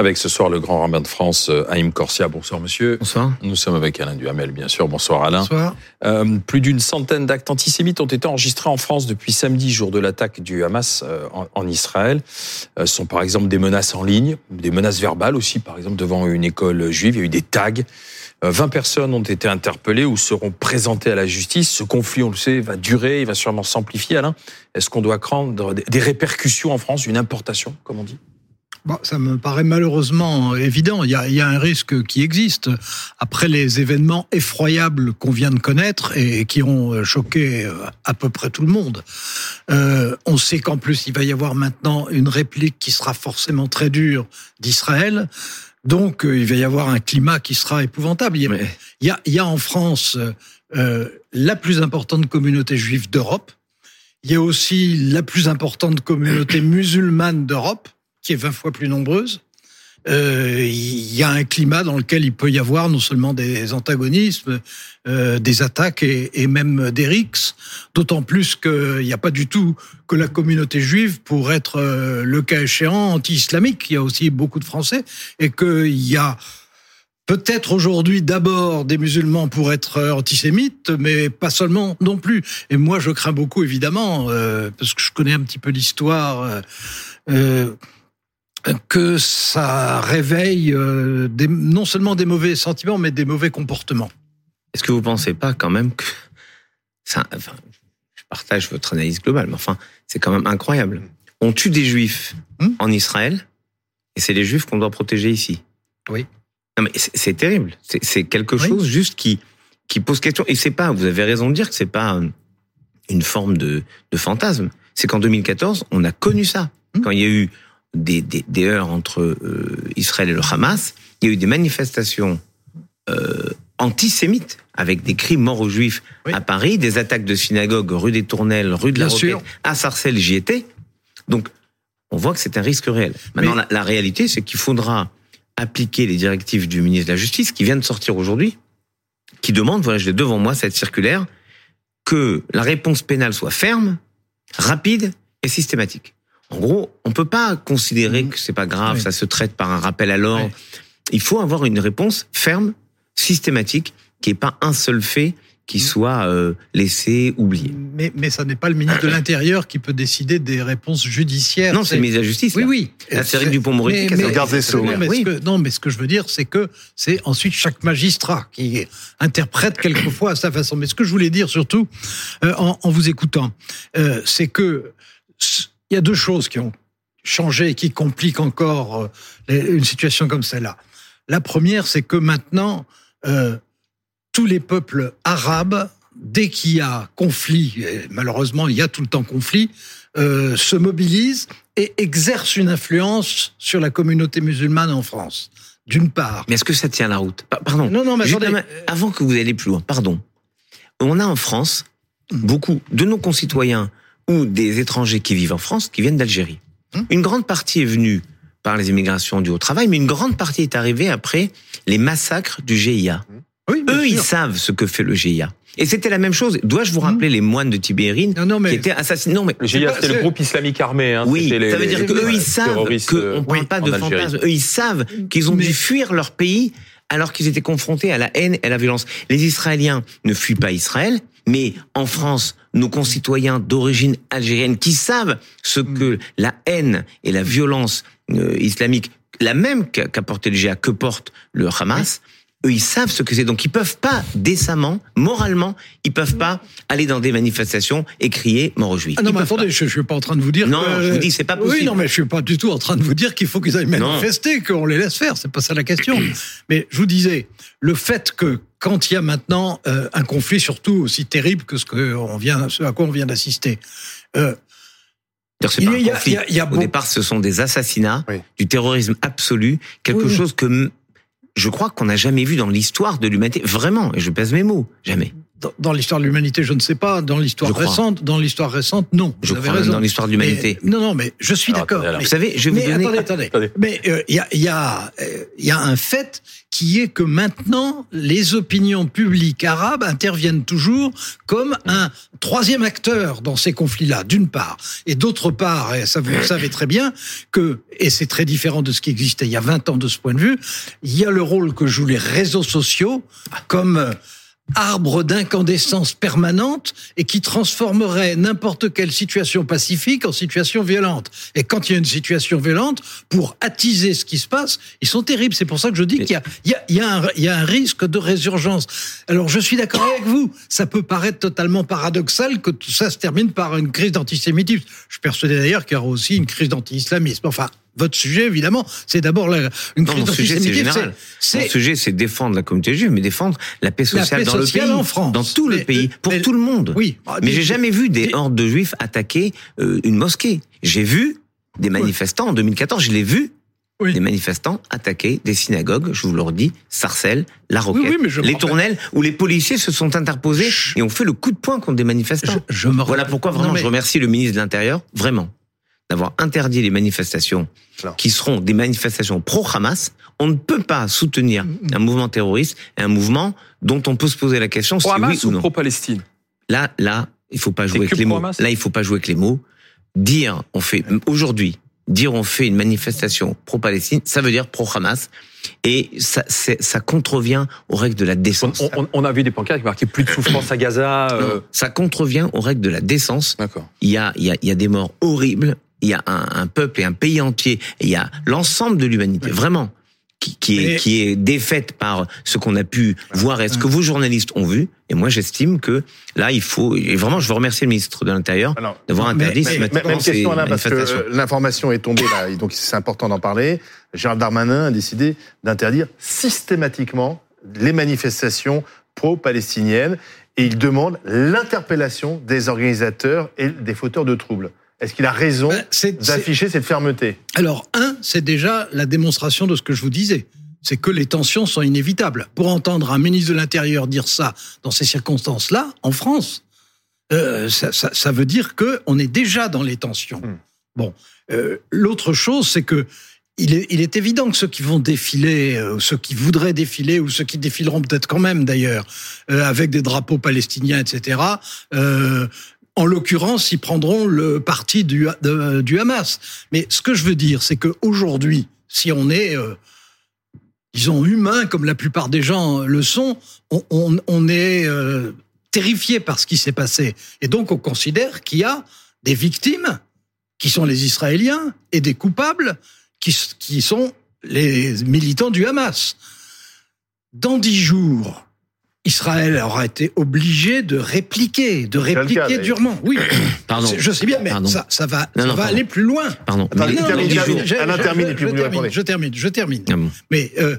Avec ce soir le grand rabbin de France, euh, Haïm Corsia. Bonsoir monsieur. Bonsoir. Nous sommes avec Alain Duhamel, bien sûr. Bonsoir Alain. Bonsoir. Euh, plus d'une centaine d'actes antisémites ont été enregistrés en France depuis samedi, jour de l'attaque du Hamas euh, en, en, Israël. Euh, ce sont par exemple des menaces en ligne, des menaces verbales aussi, par exemple devant une école juive. Il y a eu des tags. 20 personnes ont été interpellées ou seront présentées à la justice. Ce conflit, on le sait, va durer, il va sûrement s'amplifier. Alain, est-ce qu'on doit craindre des répercussions en France, une importation, comme on dit? Bon, ça me paraît malheureusement évident. Il y, a, un risque qui existe. Après les événements effroyables qu'on vient de connaître et qui ont choqué à peu près tout le monde, euh, on sait qu'en plus il va y avoir maintenant une réplique qui sera forcément très dure d'Israël. Donc il va y avoir un climat qui sera épouvantable. Il y a, Mais... il y a, il y a en France euh, la plus importante communauté juive d'Europe. Il y a aussi la plus importante communauté musulmane d'Europe qui est 20 fois plus nombreuse. Euh, il y a un climat dans lequel il peut y avoir non seulement des antagonismes, euh, des attaques et, même des rixes, d'autant plus qu'il n'y a pas du tout que la communauté juive pour être euh, le cas échéant anti-islamique. Il y a aussi beaucoup de Français et qu'il y a peut-être aujourd'hui d'abord des musulmans pour être antisémites, mais pas seulement non plus. Et moi, je crains beaucoup, évidemment, parce que je connais un petit peu l'histoire. Que ça réveille euh, des, non seulement des mauvais sentiments, mais des mauvais comportements. Est-ce que vous pensez pas quand même que ça, enfin, je partage votre analyse globale, mais enfin, c'est quand même incroyable. On tue des juifs hum? en Israël, et c'est les juifs qu'on doit protéger ici. Oui. Non, mais c'est terrible. C'est quelque oui. chose juste qui qui pose question. Et c'est pas, vous avez raison de dire que c'est pas une forme de, de fantasme. C'est qu'en 2014, on a connu ça. Hum? Quand il y a eu des, des, des heurts entre euh, Israël et le Hamas, il y a eu des manifestations euh, antisémites avec des crimes morts aux juifs oui. à Paris, des attaques de synagogues rue des Tournelles, rue de la Roquette, à Sarcelles, j'y étais. Donc, on voit que c'est un risque réel. Maintenant, Mais... la, la, réalité, c'est qu'il faudra appliquer les directives du ministre de la Justice qui vient de sortir aujourd'hui, qui demande, voilà, je l'ai devant moi, cette circulaire, que la réponse pénale soit ferme, rapide et systématique. En gros, on peut pas considérer que c'est pas grave, oui. ça se traite par un rappel à l'ordre. Oui. Il faut avoir une réponse ferme, systématique, qui est pas un seul fait qui soit euh, laissé oublier. Mais, mais ça n'est pas le ministre de l'Intérieur qui peut décider des réponses judiciaires. Non, c'est le ministre de la Justice. Oui, oui. La série du Pont-Moretti qui regarde des sceaux. Oui. non, mais ce que je veux dire, c'est que c'est ensuite chaque magistrat qui interprète quelquefois à sa façon. Mais ce que je voulais dire surtout, euh, en, en, vous écoutant, euh, c'est que il y a deux choses qui ont changé et qui compliquent encore euh, une situation comme celle-là. La première, c'est que maintenant, euh, tous les peuples arabes, dès qu'il y a conflit, et malheureusement il y a tout le temps conflit, euh, se mobilisent et exercent une influence sur la communauté musulmane en France. D'une part. Mais est-ce que ça tient la route? Pardon. Non, non, mais attendez. Avant que vous alliez plus loin, pardon. On a en France beaucoup de nos concitoyens ou des étrangers qui vivent en France qui viennent d'Algérie. Hum? Une grande partie est venue par les immigrations dues au travail, mais une grande partie est arrivée après les massacres du GIA. Oui, Eux, sûr. ils savent ce que fait le GIA. Et c'était la même chose. Dois-je vous rappeler mmh. les moines de Tibérine non, non, mais... qui étaient assassinés Non, mais le GIA, c'était le groupe islamique armé. Hein. Oui, les, ça veut dire qu'eux, ils savent qu'on ne parle pas de fantasmes. Eux, ils savent qu'ils ont mais... dû fuir leur pays alors qu'ils étaient confrontés à la haine et à la violence. Les Israéliens ne fuient pas Israël, mais en France, nos concitoyens d'origine algérienne qui savent ce que la haine et la violence euh, islamique, la même qu'a qu porté le GIA, que porte le Hamas, eux, ils savent ce que c'est. Donc, ils peuvent pas décemment, moralement, ils peuvent pas aller dans des manifestations et crier mort aux juifs. Ah non, mais attendez, pas. je, je suis pas en train de vous dire. Non, que... je vous dis, c'est pas possible. Oui, non, mais je suis pas du tout en train de vous dire qu'il faut qu'ils aillent manifester, qu'on les laisse faire. C'est pas ça la question. mais je vous disais, le fait que quand il y a maintenant euh, un conflit, surtout aussi terrible que ce que on vient, ce à quoi on vient d'assister. Euh, il y a, il y a, il y a Au beau... départ, ce sont des assassinats, oui. du terrorisme absolu, quelque oui. chose que je crois qu'on n'a jamais vu dans l'histoire de l'humanité, vraiment, et je pèse mes mots, jamais. Dans, dans l'histoire de l'humanité, je ne sais pas. Dans l'histoire récente, dans l'histoire récente, non. Je crois raison. dans l'histoire de l'humanité. Non, non, mais je suis d'accord. Vous savez, je vais vous donner... attendez, attendez. Mais il euh, y, a, y, a, euh, y a un fait qui est que maintenant, les opinions publiques arabes interviennent toujours comme un troisième acteur dans ces conflits-là, d'une part. Et d'autre part, et ça vous le savez très bien, que, et c'est très différent de ce qui existait il y a 20 ans de ce point de vue, il y a le rôle que jouent les réseaux sociaux comme arbre d'incandescence permanente et qui transformerait n'importe quelle situation pacifique en situation violente. Et quand il y a une situation violente, pour attiser ce qui se passe, ils sont terribles. C'est pour ça que je dis qu'il y a, il y, a, il y, a un, il y a un risque de résurgence. Alors je suis d'accord avec vous. Ça peut paraître totalement paradoxal que tout ça se termine par une crise d'antisémitisme. Je suis persuadé d'ailleurs qu'il y aura aussi une crise d'anti-islamisme. Enfin, votre sujet, évidemment, c'est d'abord une non, mon sujet, c'est général. Mon sujet, c'est défendre la communauté juive, mais défendre la paix sociale dans le pays, en France. dans tout le pays, pour tout le monde. Oui. Mais j'ai jamais vu des hordes de juifs attaquer euh, une mosquée. J'ai vu des manifestants en 2014, je l'ai vu. Des manifestants attaquer des synagogues, je vous le redis, Sarcelles, La Roquette, les Tournelles, où les policiers se sont interposés et ont fait le coup de poing contre des manifestants. Je, voilà pourquoi vraiment je remercie le ministre de l'Intérieur, vraiment d'avoir interdit les manifestations qui seront des manifestations pro-Hamas, on ne peut pas soutenir mm, mm. un mouvement terroriste et un mouvement dont on peut se poser la question si oui ou, non. Pro-Palestine? Là, là, il faut pas jouer avec les mots. Là, il faut pas jouer avec les mots. Dire, on fait aujourd'hui, dire on fait une manifestation pro-Palestine, ça veut dire pro-Hamas. Et ça, ça contrevient aux règles de la décence. On, a vu des pancartes qui marquaient plus de souffrance à Gaza. Euh... ça contrevient aux règles de la décence. D'accord. Il y a, il y a, il y a des morts horribles il y a un, un peuple et un pays entier, et il y a l'ensemble de l'humanité, vraiment, qui, qui est, qui est défaite par ce qu'on a pu voir et ce que vous journalistes ont vu. Et moi, j'estime que là, il faut. Et vraiment, je veux remercier le ministre de l'Intérieur d'avoir interdit mais, mais, Même question là, parce que l'information est tombée là, donc c'est important d'en parler. Gérald Darmanin a décidé d'interdire systématiquement les manifestations pro-palestiniennes et il demande l'interpellation des organisateurs et des fauteurs de troubles. Est-ce qu'il a raison ben, d'afficher cette fermeté Alors, un, c'est déjà la démonstration de ce que je vous disais. C'est que les tensions sont inévitables. Pour entendre un ministre de l'Intérieur dire ça dans ces circonstances-là, en France, euh, ça, ça, ça, veut dire que on est déjà dans les tensions. Hmm. Bon, euh, l'autre chose, c'est que il est, il est, évident que ceux qui vont défiler, euh, ceux qui voudraient défiler, ou ceux qui défileront peut-être quand même d'ailleurs, euh, avec des drapeaux palestiniens, etc., euh, en l'occurrence, ils prendront le parti du, Hamas. Mais ce que je veux dire, c'est qu'aujourd'hui, si on est, euh, disons, humain, comme la plupart des gens le sont, on, est euh, terrifié par ce qui s'est passé. Et donc, on considère qu'il y a des victimes, qui sont les Israéliens, et des coupables, qui sont les militants du Hamas. Dans dix jours, Israël aura été obligé de répliquer, de répliquer durement. Oui, pardon. Je sais bien, mais ça, ça, va, ça va aller plus loin. Pardon. termine, je, termine, je termine, ah Mais euh,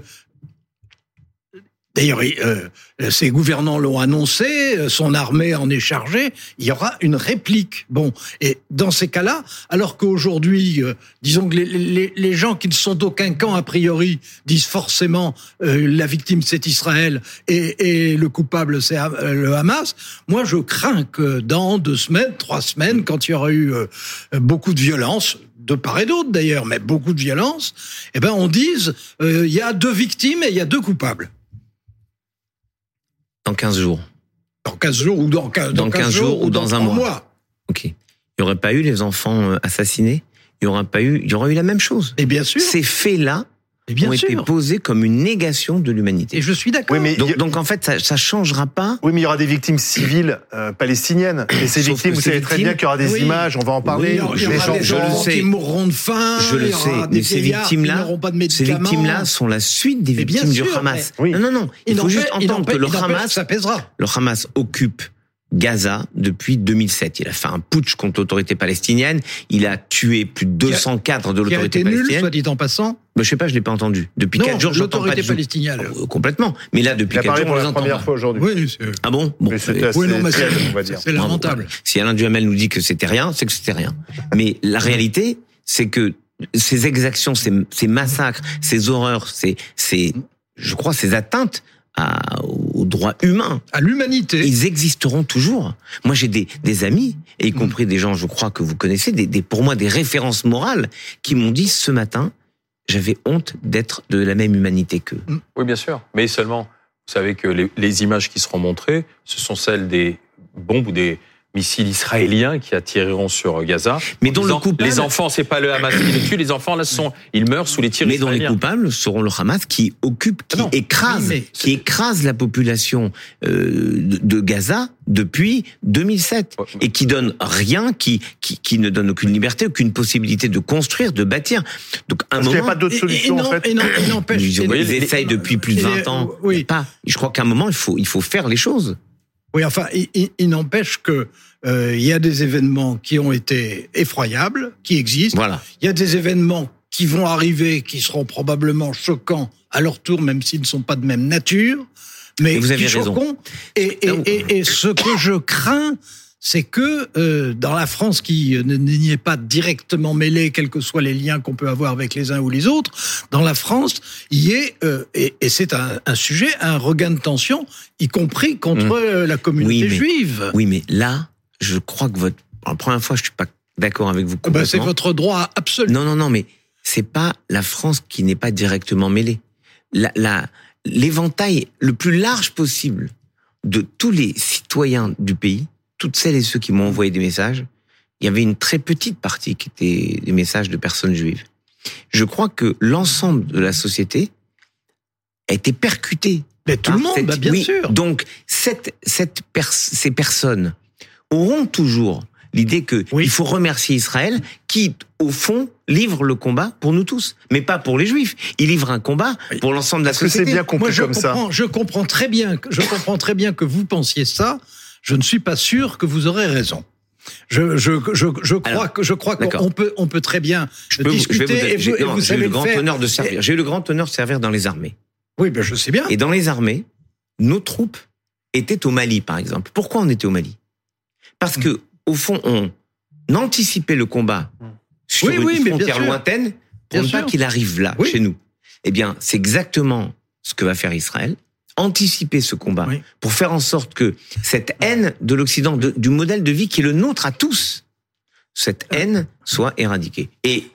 D'ailleurs, euh, ses gouvernants l'ont annoncé, euh, son armée en est chargée, il y aura une réplique. Bon, et dans ces cas-là, alors qu'aujourd'hui, euh, disons que les, les, les, gens qui ne sont d'aucun camp, a priori, disent forcément euh, la victime c'est Israël et, et, le coupable c'est le Hamas, moi je crains que dans deux semaines, trois semaines, quand il y aura eu beaucoup de violence, de part et d'autre d'ailleurs, mais beaucoup de violence, eh ben on dise il y a deux victimes et il y a deux coupables. Dans 15 jours. Dans 15 jours ou dans 15, dans 15 jours, ou dans, un mois. Ok. Il n'y aurait pas eu les enfants euh, assassinés Il y aurait pas eu, il y aurait eu la même chose. Et bien sûr. Ces faits-là bien ont été posés comme une négation de l'humanité. Et je suis d'accord. Oui, donc, donc, en fait, ça, ça changera pas. Oui, mais il y aura des victimes civiles euh, palestiniennes. Et ces victimes, vous savez très bien qu'il y aura des images. On va en parler. il y aura, des gens qui mourront de faim. Je le sais. Mais ces victimes-là, ces victimes-là sont la suite des victimes du Hamas. Non, non, non. Il, faut juste entendre que le Hamas. Le Hamas occupe Gaza depuis 2007. Il a fait un putsch contre l'autorité palestinienne. Il a tué plus de 200 cadres de l'autorité palestinienne. Nul, soit dit en passant. Mais je sais pas, je l'ai pas entendu. Depuis non, 4 jours, j'entends pas de palestinienne. Oh, complètement. Mais là, depuis 4 jours, pour la première fois aujourd'hui. Oui, ah bon, bon Oui, non, mais c'est lamentable. Si Alain Duhamel nous dit que c'était rien, c'est que c'était rien. Mais la réalité, c'est que ces exactions, ces, ces massacres, ces horreurs, ces, ces, je crois, ces atteintes aux droits humains. À l'humanité. Ils existeront toujours. Moi, j'ai des, des amis, et y compris des gens, je crois, que vous connaissez, des, des pour moi des références morales, qui m'ont dit ce matin, j'avais honte d'être de la même humanité qu'eux. Oui, bien sûr. Mais seulement, vous savez que les, les images qui seront montrées, ce sont celles des bombes ou des, missiles israéliens qui attireront sur Gaza. Mais dont le coupable... les enfants, c'est pas le Hamas qui les tue, les enfants là sont, ils meurent sous les tirs mais israéliens. Mais dont les coupables seront le Hamas qui occupe, qui écrase, qui écrase la population euh, de Gaza depuis 2007 et qui donne rien, qui, qui, qui ne donne aucune liberté, aucune possibilité de construire, de bâtir. Donc un moment, il n'y a pas d'autre solution en fait. Et non, et non, ils, ils essayent depuis plus de 20 ans. Oui. Pas. Je crois qu'à un moment il faut il faut faire les choses. Oui, enfin, il, n'empêche que euh, il y a des événements qui ont été effroyables, qui existent. Voilà. Il y a des événements qui vont arriver, qui seront probablement choquants à leur tour, même s'ils ne sont pas de même nature, mais vous avez qui. Et, et, et, et, ce que je crains, c'est que euh, dans la France qui n'y est pas directement mêlée, quels que soient les liens qu'on peut avoir avec les uns ou les autres, dans la France, il y ait, euh, et, et c'est un, un, sujet, un regain de tension, y compris contre mmh. Euh, la communauté juive. Oui, mais là, je crois que votre... La première fois, je suis pas d'accord avec vous. Ben, c'est votre droit absolu. Non, non, non, mais c'est pas la France qui n'est pas directement mêlée. La, la, l'éventail le plus large possible de tous les citoyens du pays toutes celles et ceux qui m'ont envoyé des messages, il y avait une très petite partie qui était des messages de personnes juives. Je crois que l'ensemble de la société a été percuté. Mais tout le monde, bah, bien sûr. Donc cette, cette ces personnes auront toujours l'idée que il faut remercier Israël qui, au fond, livre le combat pour nous tous, mais pas pour les Juifs. Il livre un combat pour l'ensemble de la société. c'est bien compris Moi, je comme comprends, ça. Je comprends très bien. Je comprends très bien que vous pensiez ça je ne suis pas sûr que vous aurez raison. Je, je, je, je crois que je crois qu'on peut on peut très bien je discuter. J'ai eu le grand honneur de servir. J'ai eu le grand honneur de servir dans les armées. Oui, ben je sais bien. Et dans les armées, nos troupes étaient au Mali, par exemple. Pourquoi on était au Mali? Parce que au fond, on anticipait le combat sur une frontière lointaine pour ne pas qu'il arrive là, chez nous. Eh bien, c'est exactement ce que va faire Israël anticiper ce combat pour faire en sorte que cette haine de l'Occident, du modèle de vie qui est le nôtre à tous, cette haine soit éradiquée. Et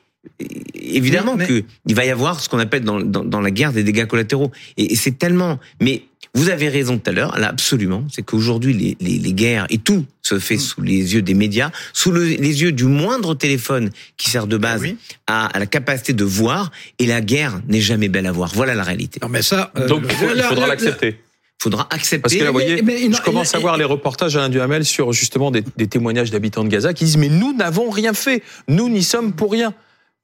évidemment qu'il va y avoir ce qu'on appelle dans, dans, dans, la guerre des dégâts collatéraux. Et, et c'est tellement... Mais vous avez raison tout à l'heure, là absolument, c'est qu'aujourd'hui les, les, les, guerres et tout se fait sous les yeux des médias, sous le, les yeux du moindre téléphone qui sert de base à, à, la capacité de voir, et la guerre n'est jamais belle à voir. Voilà la réalité. Non mais ça, euh, donc il faudra l'accepter faudra accepter. Parce que là, vous voyez, je commence à voir les reportages Alain Duhamel sur justement des, des témoignages d'habitants de Gaza qui disent mais nous n'avons rien fait, nous n'y sommes pour rien.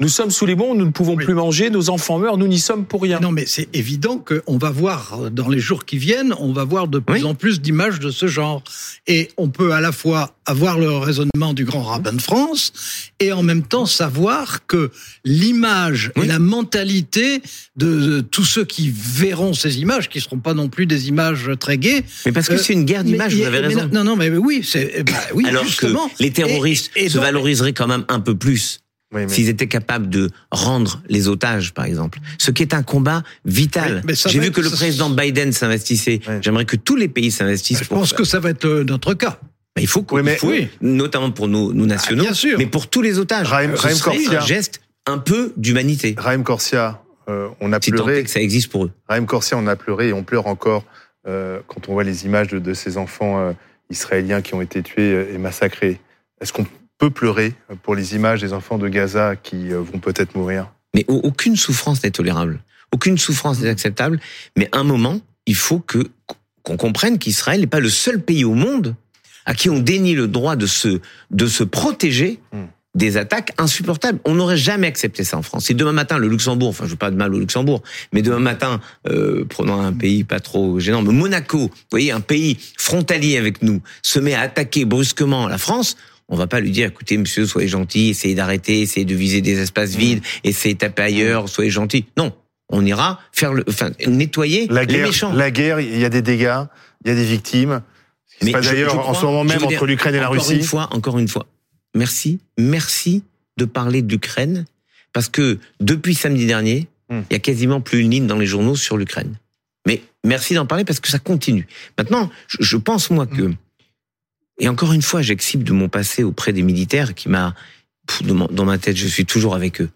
Nous sommes sous les bons, nous ne pouvons plus manger, nos enfants meurent, nous n'y sommes pour rien. Non, mais c'est évident qu'on va voir, dans les jours qui viennent, on va voir de plus en plus d'images de ce genre. Et on peut à la fois avoir le raisonnement du grand rabbin de France et en même temps savoir que l'image et la mentalité de, tous ceux qui verront ces images, qui seront pas non plus des images très gaies. Mais parce que c'est une guerre d'images, vous avez raison. non, non, mais oui, c'est bah, oui, Alors justement. que les terroristes se valoriseraient quand même un peu plus S'ils étaient capables de rendre les otages, par exemple. Ce qui est un combat vital. J'ai vu que le président Biden s'investissait. J'aimerais que tous les pays s'investissent. Je pense que ça va être euh, notre cas. il faut, qu'on faut notamment pour nous, nous nationaux, ah, sûr. mais pour tous les otages. Raïm, un geste un peu d'humanité. Raïm Corsia, euh, on a pleuré. que ça existe pour eux. Raïm Corsia, on a pleuré et on pleure encore euh, quand on voit les images de, de ces enfants euh, israéliens qui ont été tués et massacrés. Est-ce qu'on peut pleurer pour les images des enfants de Gaza qui euh, vont peut-être mourir. Mais aucune souffrance n'est tolérable. Aucune souffrance n'est acceptable. Mais un moment, il faut que qu'on comprenne qu'Israël n'est pas le seul pays au monde à qui on dénie le droit de se de se protéger hmm. des attaques insupportables. On n'aurait jamais accepté ça en France. Si demain matin le Luxembourg, enfin je veux pas de mal au Luxembourg, mais demain matin, euh, prenons un pays pas trop gênant, mais Monaco, vous voyez, un pays frontalier avec nous, se met à attaquer brusquement la France, on va pas lui dire, écoutez, monsieur, soyez gentil, essayez d'arrêter, essayez de viser des espaces vides, mmh. essayez de taper ailleurs, soyez gentil. Non, on ira faire le, enfin, nettoyer la les guerre, méchants. La guerre, il y a des dégâts, il y a des victimes. Mais d'ailleurs en ce moment même entre l'Ukraine et la Russie. Encore une fois, encore une fois, merci, merci de parler de l'Ukraine, parce que depuis samedi dernier, mmh. il y a quasiment plus une ligne dans les journaux sur l'Ukraine. Mais merci d'en parler parce que ça continue. Maintenant, je, pense moi que, et encore une fois, j'exhibe de mon passé auprès des militaires qui m'a, dans ma tête, je suis toujours avec eux.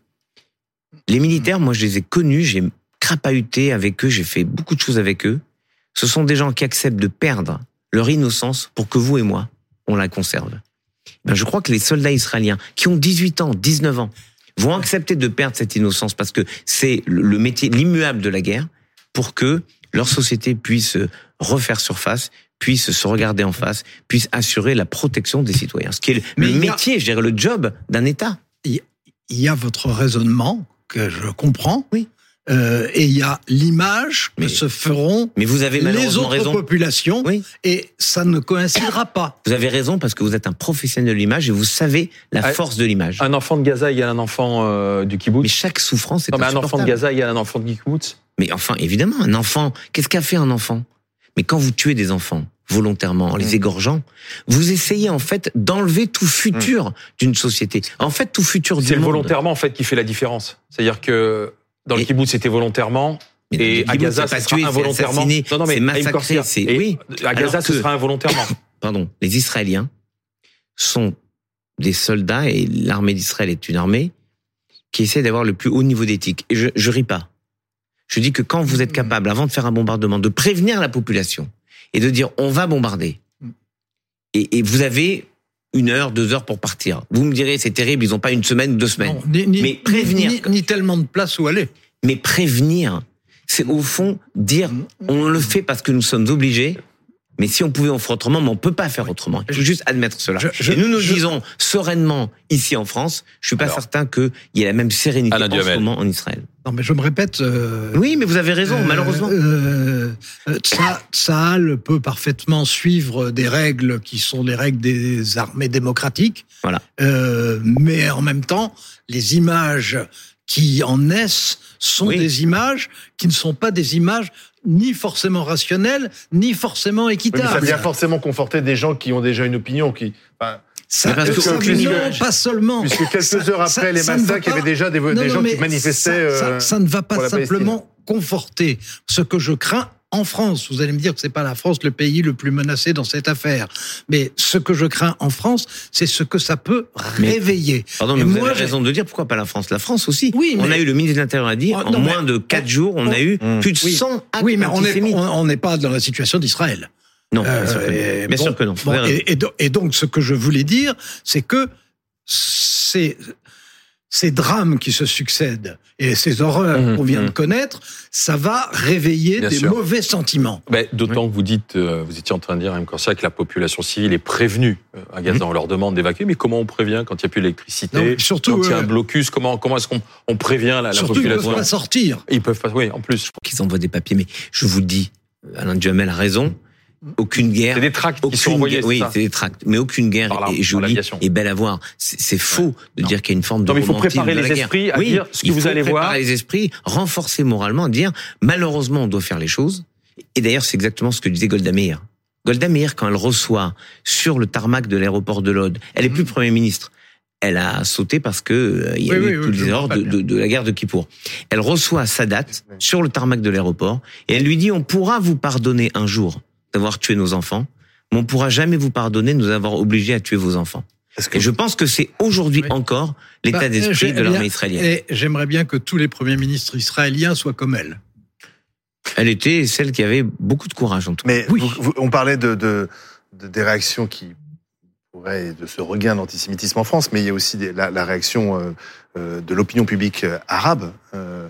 Les militaires, moi, je les ai connus, j'ai crapahuté avec eux, j'ai fait beaucoup de choses avec eux. Ce sont des gens qui acceptent de perdre leur innocence pour que vous et moi, on la conserve. Ben, je crois que les soldats israéliens qui ont 18 ans, 19 ans, vont accepter de perdre cette innocence parce que c'est le métier, l'immuable de la guerre, pour que leur société puisse refaire surface, puisse se regarder en face, puisse assurer la protection des citoyens. Ce qui est le, métier, je dirais, le job d'un État. Il y a votre raisonnement que je comprends. Oui. Euh, et il y a l'image que se feront mais vous avez les autres raison. populations, oui. et ça ne coïncidera pas. Vous avez raison parce que vous êtes un professionnel de l'image et vous savez la ah, force de l'image. Un enfant de Gaza, il y a un enfant euh, du kibbutz. Mais chaque souffrance est non, mais un enfant de Gaza, il y a un enfant du kibbutz. Mais enfin, évidemment, un enfant. Qu'est-ce qu'a fait un enfant? Mais quand vous tuez des enfants volontairement, en les mm. égorgeant, vous essayez en fait d'enlever tout futur mm. d'une société. En fait, tout futur du C'est volontairement en fait qui fait la différence. C'est-à-dire que dans le kibbutz, c'était volontairement. et à Gaza, ce sera involontairement. Non, non, mais massacré. C'est oui. À Gaza, ce sera involontairement. Pardon. Les Israéliens sont des soldats et l'armée d'Israël est une armée qui essaie d'avoir le plus haut niveau d'éthique. Et je, je ris pas. Je dis que quand vous êtes capable, avant de faire un bombardement, de prévenir la population et de dire on va bombarder, et, et vous avez une heure, deux heures pour partir. Vous me direz, c'est terrible, ils n'ont pas une semaine ou deux semaines. mais prévenir. Ni, tellement de place où aller. Mais prévenir, c'est au fond dire, on le fait parce que nous sommes obligés, mais si on pouvait, on ferait autrement, mais on peut pas faire autrement. Il faut juste admettre cela. et nous nous disons sereinement ici en France, je suis pas certain qu'il y ait la même sérénité en ce moment en Israël. Non, mais je me répète. Euh, oui, mais vous avez raison, euh, malheureusement. Euh, euh peut parfaitement suivre des règles qui sont les règles des armées démocratiques. Voilà. Euh, mais en même temps, les images qui en naissent sont des images qui ne sont pas des images ni forcément rationnelles, ni forcément équitables. ça vient forcément conforter des gens qui ont déjà une opinion, qui. Ça, parce que, non, pas seulement. Puisque quelques heures après les massacres, il y avait déjà des, gens qui manifestaient. Ça, ne va pas simplement conforter. Ce que je crains, en France. Vous allez me dire que c'est pas la France le pays le plus menacé dans cette affaire. Mais ce que je crains en France, c'est ce que ça peut réveiller. pardon, mais vous avez raison de dire pourquoi pas la France? La France aussi. Oui, on a eu le ministre de l'Intérieur à dire, oh, en moins de quatre jours, on, a eu plus de 100 actes Oui, mais on n'est pas dans la situation d'Israël. Non, bien, sûr que non. et, donc, ce que je voulais dire, c'est que c'est ces drames qui se succèdent et ces horreurs mmh, qu'on vient de mmh. connaître, ça va réveiller des mauvais sentiments. D'autant que vous dites, euh, vous étiez en train de dire, M. Corsia, que la population civile est prévenue euh, à Gaza. Mmh. On leur demande d'évacuer, mais comment on prévient quand il n'y a plus d'électricité? Quand il y a un euh, blocus, comment, comment est-ce qu'on prévient la, surtout population Ils peuvent pas sortir. Ils peuvent pas, oui, en plus. Je crois qu'ils envoient des papiers, mais je vous le dis, Alain Duhamel a raison aucune guerre. C'est des tracts qui sont envoyés. Oui, c'est des tracts. Mais aucune guerre est jolie et belle à voir. C'est faux de dire qu'il y a une forme de. Non, mais il faut préparer les esprits à dire ce que vous allez voir. les esprits, renforcer moralement, dire malheureusement on doit faire les choses. Et d'ailleurs, c'est exactement ce que disait Golda Meir. Golda Meir, quand elle reçoit sur le tarmac de l'aéroport de Lod, elle est plus mhm. premier ministre. Elle a sauté parce que euh, il y a eu tous les erreurs de, de, de, la guerre de Kippour. Elle reçoit Sadat sur le tarmac de l'aéroport et elle lui dit on pourra vous pardonner un jour d'avoir tué nos enfants, mais on ne pourra jamais vous pardonner de nous avoir obligés à tuer vos enfants. Et je pense que c'est aujourd'hui encore l'état bah, d'esprit de l'armée israélienne. Et j'aimerais bien que tous les premiers ministres israéliens soient comme elle. Elle était celle qui avait beaucoup de courage en tout cas. Mais oui. on parlait de, de, des réactions qui de ce regain d'antisémitisme en France, mais il y a aussi la, réaction euh, euh, de l'opinion publique euh, arabe.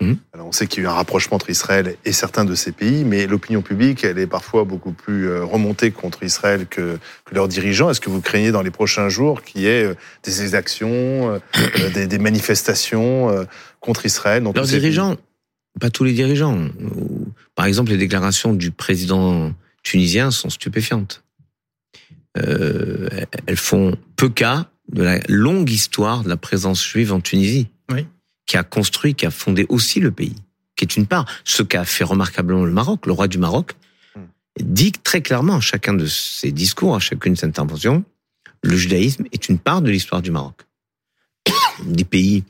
Mhm. Alors on sait qu'il y a eu un rapprochement entre Israël et certains de ces pays, mais l'opinion publique, elle est parfois beaucoup plus remontée contre Israël que, leurs dirigeants. Est-ce que vous craignez dans les prochains jours qu'il y ait des exactions, des, manifestations contre Israël Leurs dirigeants, pas tous les dirigeants. Par exemple, les déclarations du président tunisien sont stupéfiantes. Euh, elles font peu cas de la longue histoire de la présence juive en Tunisie, qui a construit, qui a fondé aussi le pays, qui est une part. Ce qu'a fait remarquablement le Maroc, le roi du Maroc, hmm. dit très clairement à chacun de ses discours, à chacune de ses interventions, le judaïsme est une part de l'histoire du Maroc. Des pays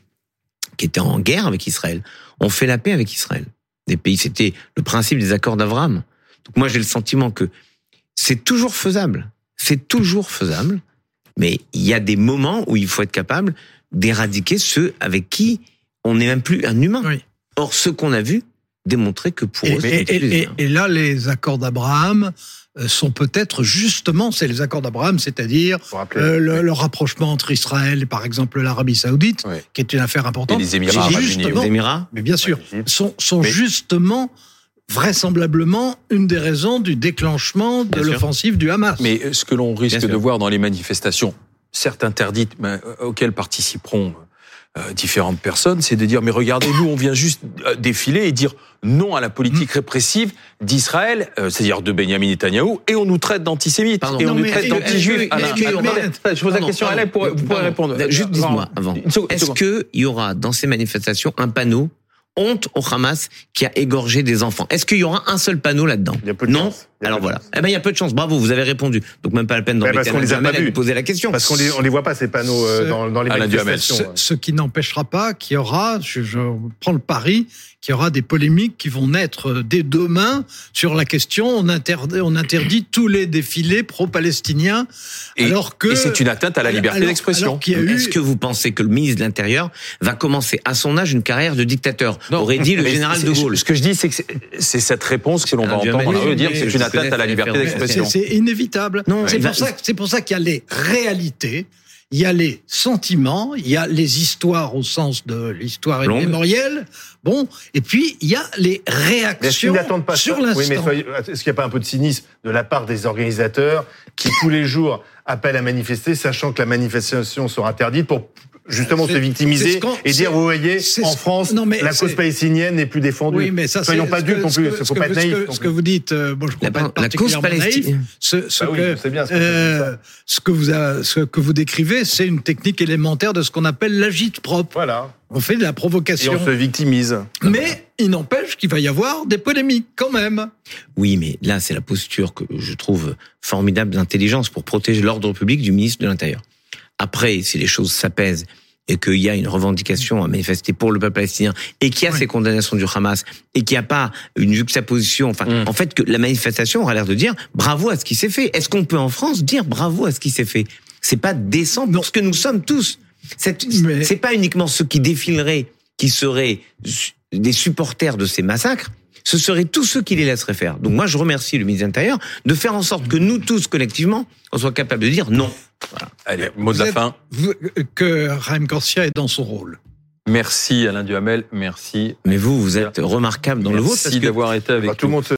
qui étaient en guerre avec Israël ont fait la paix avec Israël. des pays. C'était le principe des accords d'Abraham. Donc moi, j'ai le sentiment que c'est toujours faisable. C'est toujours faisable. Mais il y a des moments où il faut être capable d'éradiquer ceux avec qui on n'est même plus un humain. Or, ce qu'on a vu démontrer que pour eux, et, et, là, les accords d'Abraham euh, sont peut-être justement, c'est les accords d'Abraham, c'est-à-dire euh, le, rapprochement entre Israël et par exemple l'Arabie Saoudite, qui est une affaire importante. Et les Émirats, les Émirats mais bien sûr, sont, sont justement vraisemblablement une des raisons du déclenchement de l'offensive du Hamas. Mais ce que l'on risque de voir dans les manifestations, certes interdites, mais auxquelles participeront euh, différentes personnes, c'est de dire mais regardez nous on vient juste euh, défiler et dire non à la politique mm. répressive d'Israël, euh, c'est-à-dire de Benjamin Netanyahou, et on nous traite d'antisémites et on nous traite d'anti-juifs. Je pose la question à pour vous pourrez répondre. Juste dis-moi avant. Est-ce qu'il y aura dans ces manifestations un panneau honte au Hamas qui a égorgé des enfants. Est-ce qu'il y aura un seul panneau là-dedans Non. Alors voilà. Eh ben il y a peu de chance. Bravo, vous avez répondu. Donc même pas la peine d'embêter ouais, les lui poser la question. Parce qu'on les on les voit pas ces panneaux euh, dans, dans les manifestations. Ce, ce qui n'empêchera pas qu'il y aura, je, je prends le pari, qu'il y aura des polémiques qui vont naître dès demain sur la question on interdit, on interdit tous les défilés pro-palestiniens alors que et c'est une atteinte à la liberté d'expression. Est-ce que vous pensez que le ministre de l'Intérieur va commencer à son âge une carrière de dictateur? Non, aurait dit le général de Gaulle. Ce que je dis c'est que c'est cette réponse que l'on va entendre dire c'est une atteinte à la liberté d'expression. C'est inévitable. C'est pour, ça, pour ça qu'il y a les réalités il y a les sentiments, il y a les histoires au sens de l'histoire mémorielle, bon, et puis il y a les réactions pas sur l'instant. Oui, mais est-ce qu'il n'y a pas un peu de cynisme de la part des organisateurs qui tous les jours appellent à manifester, sachant que la manifestation sera interdite pour justement se victimiser et dire vous voyez en France la cause palestinienne n'est plus défendue. Oui, mais ça, Soyons pas dupes non plus. Il faut pas être naïf. Ce que vous dites, euh, bon, je comprends pas la, cause palestinienne. Bah que, euh, ce que vous ce que vous décrivez, c'est une technique élémentaire de ce qu'on appelle l'agite propre. Voilà. On fait de la provocation. Et on se victimise. Mais il n'empêche qu'il va y avoir des polémiques quand même. Oui, mais là, c'est la posture que je trouve formidable d'intelligence pour protéger l'ordre public du ministre de l'Intérieur. Après, si les choses s'apaisent et qu'il y a une revendication à manifester pour le peuple palestinien et qu'il y a ces condamnations du Hamas et qu'il n'y a pas une juxtaposition, enfin, mm. en fait, que la manifestation aura l'air de dire bravo à ce qui s'est fait. Est-ce qu'on peut en France dire bravo à ce qui s'est fait? C'est pas décent pour ce que nous sommes tous. C'est pas uniquement ceux qui défileraient qui seraient des supporters de ces massacres, ce seraient tous ceux qui les laisseraient faire. Donc moi, je remercie le ministre de l'Intérieur de faire en sorte que nous tous, collectivement, on soit capables de dire non. Allez, mot de la fin. que Raim Corsia est dans son rôle. Merci Alain Duhamel, merci. Mais vous, vous êtes remarquable dans le vôtre. Merci d'avoir été avec bah, tout le monde